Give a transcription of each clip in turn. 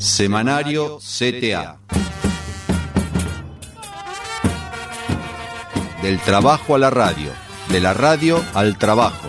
Semanario CTA. Del trabajo a la radio, de la radio al trabajo.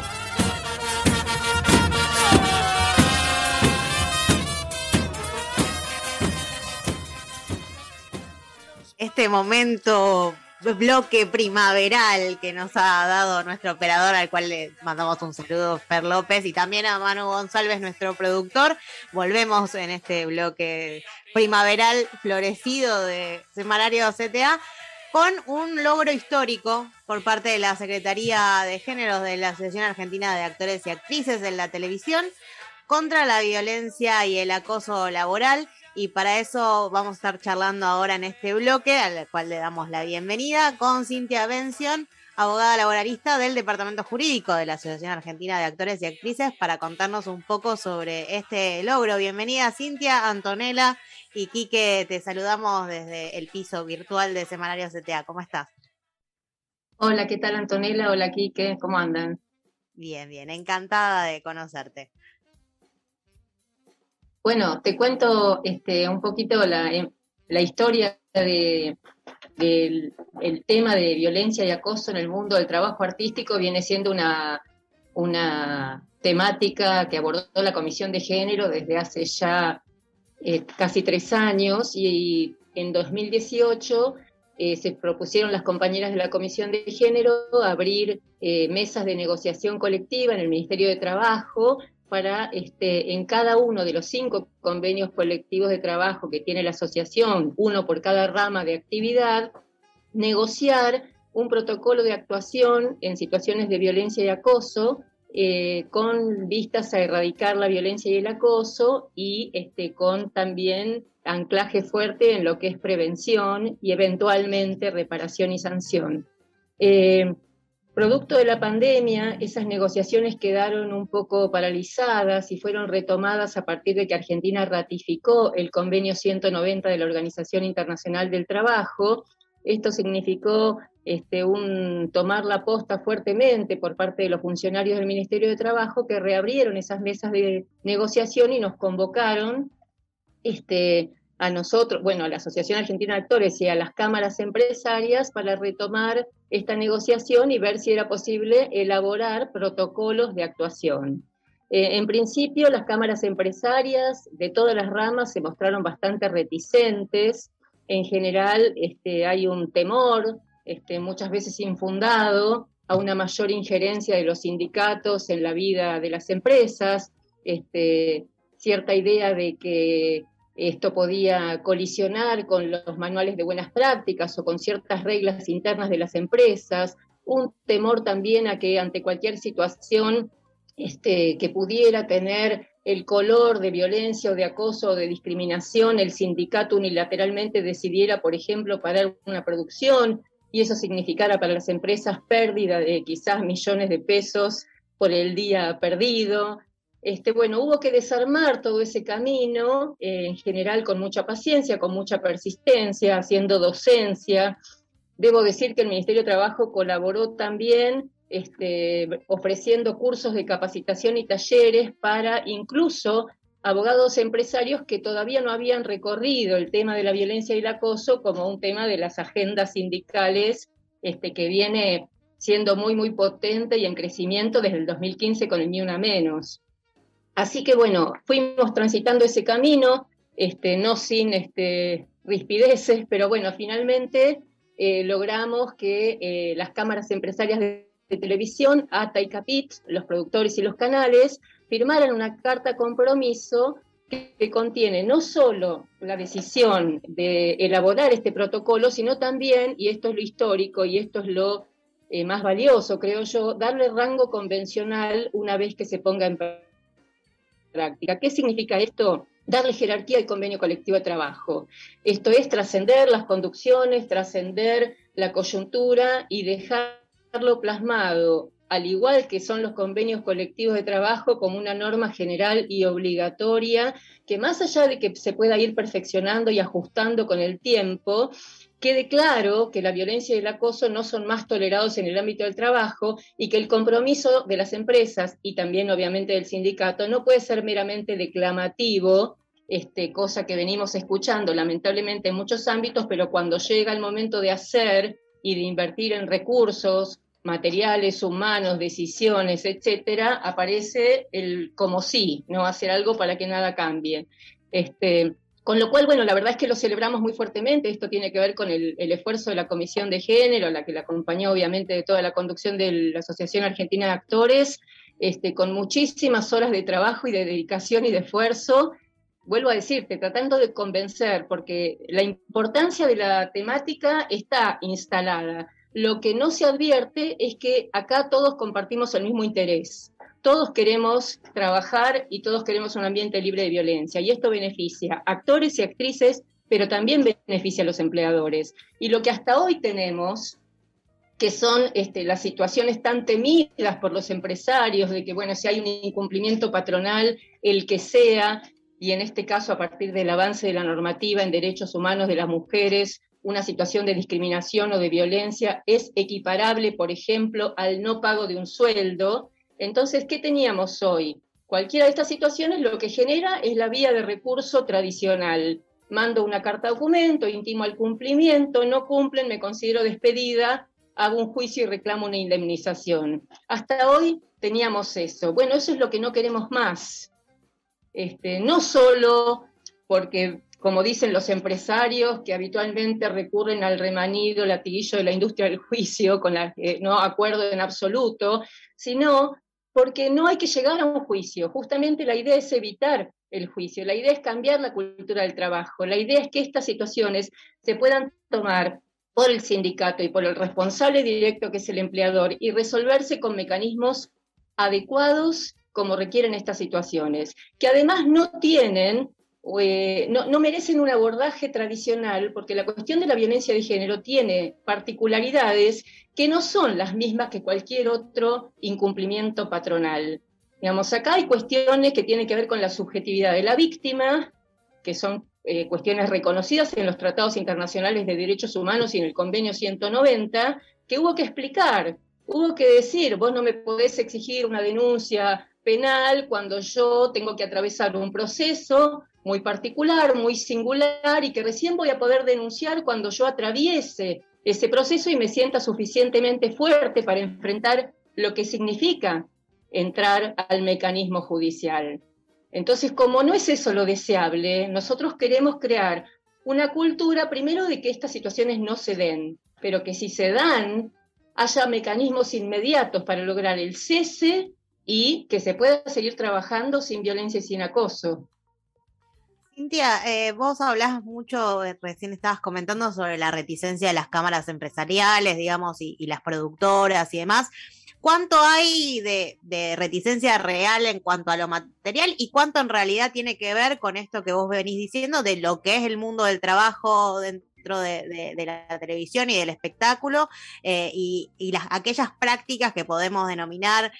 Este momento bloque primaveral que nos ha dado nuestro operador, al cual le mandamos un saludo, Fer López, y también a Manu González, nuestro productor. Volvemos en este bloque primaveral florecido de Semanario CTA con un logro histórico por parte de la Secretaría de Géneros de la Asociación Argentina de Actores y Actrices en la televisión contra la violencia y el acoso laboral y para eso vamos a estar charlando ahora en este bloque, al cual le damos la bienvenida, con Cintia Bención, abogada laboralista del Departamento Jurídico de la Asociación Argentina de Actores y Actrices, para contarnos un poco sobre este logro. Bienvenida Cintia, Antonella y Quique, te saludamos desde el piso virtual de Semanario CTA. ¿Cómo estás? Hola, ¿qué tal Antonella? Hola Quique, ¿cómo andan? Bien, bien, encantada de conocerte. Bueno, te cuento este, un poquito la, em, historia del tema de violencia y acoso en el mundo del trabajo artístico. Viene siendo una, temática que abordó la Comisión de Género desde hace ya eh, casi tres años y, en 2018 eh, se propusieron las compañeras de la Comisión de Género abrir eh, mesas de negociación colectiva en el Ministerio de Trabajo para este, en cada uno de los cinco convenios colectivos de trabajo que tiene la asociación, uno por cada rama de actividad, negociar un protocolo de actuación en situaciones de violencia y acoso, eh, con vistas a erradicar la violencia y el acoso y este, con también anclaje fuerte en lo que es prevención y eventualmente reparación y sanción. Eh, Producto de la pandemia, esas negociaciones quedaron un poco paralizadas y fueron retomadas a partir de que Argentina ratificó el convenio 190 de la Organización Internacional del Trabajo. Esto significó este, un, tomar la posta fuertemente por parte de los funcionarios del Ministerio de Trabajo que reabrieron esas mesas de negociación y nos convocaron este, a nosotros, bueno, a la Asociación Argentina de Actores y a las cámaras empresarias para retomar esta negociación y ver si era posible elaborar protocolos de actuación. Eh, en principio, las cámaras empresarias de todas las ramas se mostraron bastante reticentes. En general, este, hay un temor, este, muchas veces infundado, a una mayor injerencia de los sindicatos en la vida de las empresas, este, cierta idea de que esto podía colisionar con los manuales de buenas prácticas o con ciertas reglas internas de las empresas, un temor también a que ante cualquier situación este, que pudiera tener el color de violencia o de acoso o de discriminación, el sindicato unilateralmente decidiera, por ejemplo, parar una producción y eso significara para las empresas pérdida de quizás millones de pesos por el día perdido. Este, bueno, hubo que desarmar todo ese camino, eh, en general con mucha paciencia, con mucha persistencia, haciendo docencia. Debo decir que el Ministerio de Trabajo colaboró también este, ofreciendo cursos de capacitación y talleres para incluso abogados empresarios que todavía no habían recorrido el tema de la violencia y el acoso como un tema de las agendas sindicales este, que viene siendo muy, muy potente y en crecimiento desde el 2015 con el Ni Una Menos. Así que bueno, fuimos transitando ese camino, este, no sin este, rispideces, pero bueno, finalmente eh, logramos que eh, las cámaras empresarias de, televisión, ATA y CAPIT, los productores y los canales, firmaran una carta compromiso que, contiene no solo la decisión de elaborar este protocolo, sino también, y esto es lo histórico y esto es lo eh, más valioso, creo yo, darle rango convencional una vez que se ponga en práctica práctica. ¿Qué significa esto? Darle jerarquía al convenio colectivo de trabajo. Esto es trascender las conducciones, trascender la coyuntura y dejarlo plasmado, al igual que son los convenios colectivos de trabajo, como una norma general y obligatoria, que más allá de que se pueda ir perfeccionando y ajustando con el tiempo, quede claro que la violencia y el acoso no son más tolerados en el ámbito del trabajo y que el compromiso de las empresas y también obviamente del sindicato no puede ser meramente declamativo este, cosa que venimos escuchando lamentablemente en muchos ámbitos, pero cuando llega el momento de hacer y de invertir en recursos, materiales, humanos, decisiones, etcétera, aparece el como sí, no hacer algo para que nada cambie. Este, con lo cual, bueno, la verdad es que lo celebramos muy fuertemente. Esto tiene que ver con el, esfuerzo de la Comisión de Género, la que la acompañó obviamente de toda la conducción de la Asociación Argentina de Actores, este, con muchísimas horas de trabajo y de dedicación y de esfuerzo vuelvo a decirte, tratando de convencer, porque la importancia de la temática está instalada. Lo que no se advierte es que acá todos compartimos el mismo interés. Todos queremos trabajar y todos queremos un ambiente libre de violencia. Y esto beneficia a actores y actrices, pero también beneficia a los empleadores. Y lo que hasta hoy tenemos que son este, las situaciones tan temidas por los empresarios, de que, bueno, si hay un incumplimiento patronal, el que sea, y en este caso a partir del avance de la normativa en derechos humanos de las mujeres, una situación de discriminación o de violencia es equiparable, por ejemplo, al no pago de un sueldo. Entonces, ¿qué teníamos hoy? Cualquiera de estas situaciones lo que genera es la vía de recurso tradicional. Mando una carta documento, intimo al cumplimiento, no cumplen, me considero despedida, hago un juicio y reclamo una indemnización. Hasta hoy teníamos eso. Bueno, eso es lo que no queremos más. Este, no solo porque, como dicen los empresarios, que habitualmente recurren al remanido, latiguillo de la industria del juicio, con la que no acuerdo en absoluto, sino porque no hay que llegar a un juicio. Justamente la idea es evitar el juicio, la idea es cambiar la cultura del trabajo, la idea es que estas situaciones se puedan tomar por el sindicato y por el responsable directo que es el empleador y resolverse con mecanismos adecuados como requieren estas situaciones, que además no tienen, eh, no, merecen un abordaje tradicional, porque la cuestión de la violencia de género tiene particularidades que no son las mismas que cualquier otro incumplimiento patronal. Digamos, acá hay cuestiones que tienen que ver con la subjetividad de la víctima, que son eh, cuestiones reconocidas en los tratados internacionales de derechos humanos y en el convenio 190, que hubo que explicar, hubo que decir, vos no me podés exigir una denuncia penal cuando yo tengo que atravesar un proceso muy particular, muy singular y que recién voy a poder denunciar cuando yo atraviese ese proceso y me sienta suficientemente fuerte para enfrentar lo que significa entrar al mecanismo judicial. Entonces, como no es eso lo deseable, nosotros queremos crear una cultura, primero, de que estas situaciones no se den, pero que si se dan, haya mecanismos inmediatos para lograr el cese y que se pueda seguir trabajando sin violencia y sin acoso. Cintia, eh, vos hablás mucho, eh, recién estabas comentando sobre la reticencia de las cámaras empresariales, digamos, y, las productoras y demás. ¿Cuánto hay de, reticencia real en cuanto a lo material y cuánto en realidad tiene que ver con esto que vos venís diciendo de lo que es el mundo del trabajo dentro de, la televisión y del espectáculo eh, y, las, aquellas prácticas que podemos denominar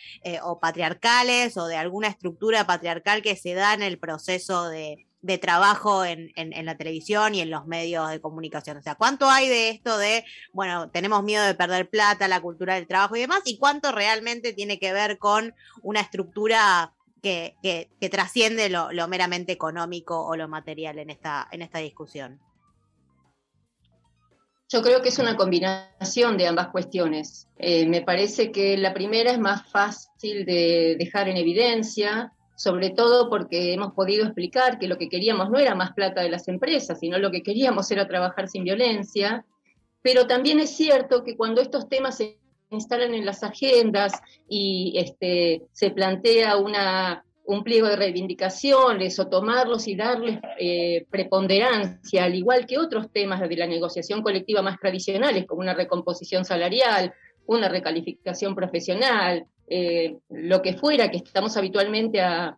o patriarcales o de alguna estructura patriarcal que se da en el proceso de, trabajo en, la televisión y en los medios de comunicación. O sea, ¿cuánto hay de esto de, bueno, tenemos miedo de perder plata, la cultura del trabajo y demás? ¿Y cuánto realmente tiene que ver con una estructura que, trasciende lo, meramente económico o lo material en esta, en esta discusión? Yo creo que es una combinación de ambas cuestiones. Eh, me parece que la primera es más fácil de dejar en evidencia, sobre todo porque hemos podido explicar que lo que queríamos no era más plata de las empresas, sino lo que queríamos era trabajar sin violencia. Pero también es cierto que cuando estos temas se instalan en las agendas y este, se plantea un pliego de reivindicaciones o tomarlos y darles eh, preponderancia, al igual que otros temas de la negociación colectiva más tradicionales, como una recomposición salarial, una recalificación profesional, eh, lo que fuera que estamos habitualmente a,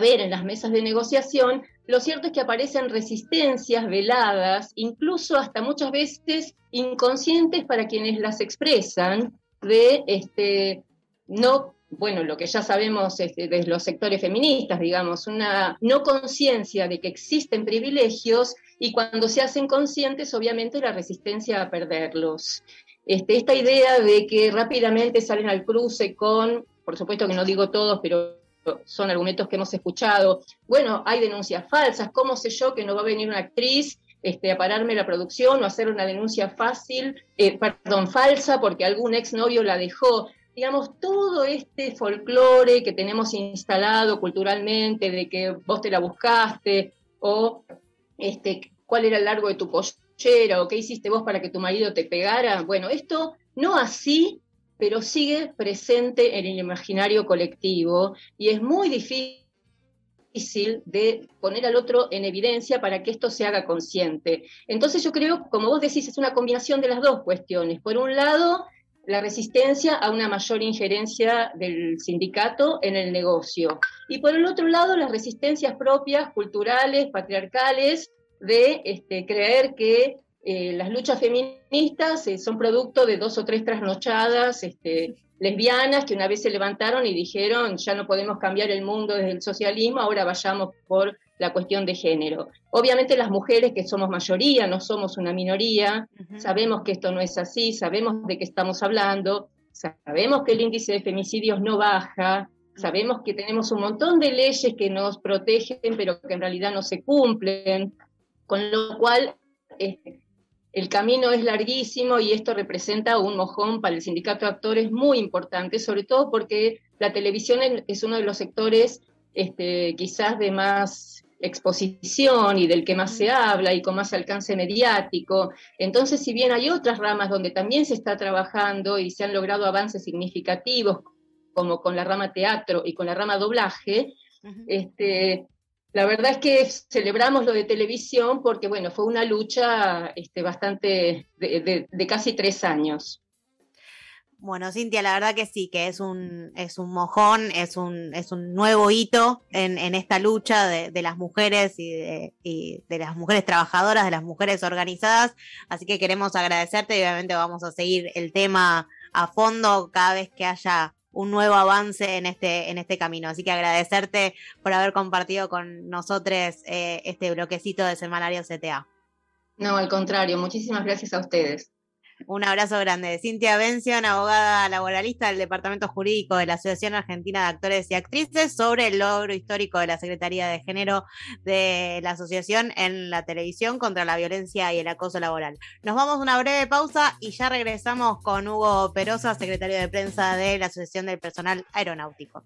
ver en las mesas de negociación, lo cierto es que aparecen resistencias veladas, incluso hasta muchas veces inconscientes para quienes las expresan, de este, no bueno, lo que ya sabemos este, de los sectores feministas, digamos, una no conciencia de que existen privilegios y cuando se hacen conscientes, obviamente, la resistencia a perderlos. Este, esta idea de que rápidamente salen al cruce con, por supuesto que no digo todos, pero son argumentos que hemos escuchado. Bueno, hay denuncias falsas, ¿cómo sé yo que no va a venir una actriz este, a pararme la producción o hacer una denuncia fácil, eh, perdón, falsa porque algún exnovio la dejó? Digamos, todo este folclore que tenemos instalado culturalmente de que vos te la buscaste o este, cuál era el largo de tu o qué hiciste vos para que tu marido te pegara. Bueno, esto no así pero sigue presente en el imaginario colectivo y es muy difícil de poner al otro en evidencia para que esto se haga consciente. Entonces yo creo, como vos decís, es una combinación de las dos cuestiones. Por un lado, la resistencia a una mayor injerencia del sindicato en el negocio. Y por el otro lado, las resistencias propias, culturales, patriarcales, de este, creer que eh, las luchas feministas eh, son producto de dos o tres trasnochadas este, lesbianas que una vez se levantaron y dijeron, ya no podemos cambiar el mundo desde el socialismo, ahora vayamos por la cuestión de género. Obviamente las mujeres que somos mayoría, no somos una minoría, sabemos que esto no es así, sabemos de qué estamos hablando, sabemos que el índice de femicidios no baja, sabemos que tenemos un montón de leyes que nos protegen, pero que en realidad no se cumplen, con lo cual este, el camino es larguísimo y esto representa un mojón para el sindicato de actores muy importante, sobre todo porque la televisión es uno de los sectores este, quizás de más exposición y del que más se habla y con más alcance mediático. Entonces, si bien hay otras ramas donde también se está trabajando y se han logrado avances significativos, como con la rama teatro y con la rama doblaje, este, la verdad es que celebramos lo de televisión porque, bueno, fue una lucha este, bastante de, casi tres años. Bueno, Cintia, la verdad que sí, que es un, es un mojón, es un, es un nuevo hito en, esta lucha de, las mujeres y de, y de, las mujeres trabajadoras, de las mujeres organizadas. Así que queremos agradecerte y obviamente vamos a seguir el tema a fondo cada vez que haya un nuevo avance en este, en este camino. Así que agradecerte por haber compartido con nosotros eh, este bloquecito de Semanario CTA. No, al contrario, muchísimas gracias a ustedes. Un abrazo grande. Cintia Bención, abogada laboralista del Departamento Jurídico de la Asociación Argentina de Actores y Actrices, sobre el logro histórico de la Secretaría de Género de la Asociación en la televisión contra la violencia y el acoso laboral. Nos vamos a una breve pausa y ya regresamos con Hugo Perosa, secretario de prensa de la Asociación del Personal Aeronáutico.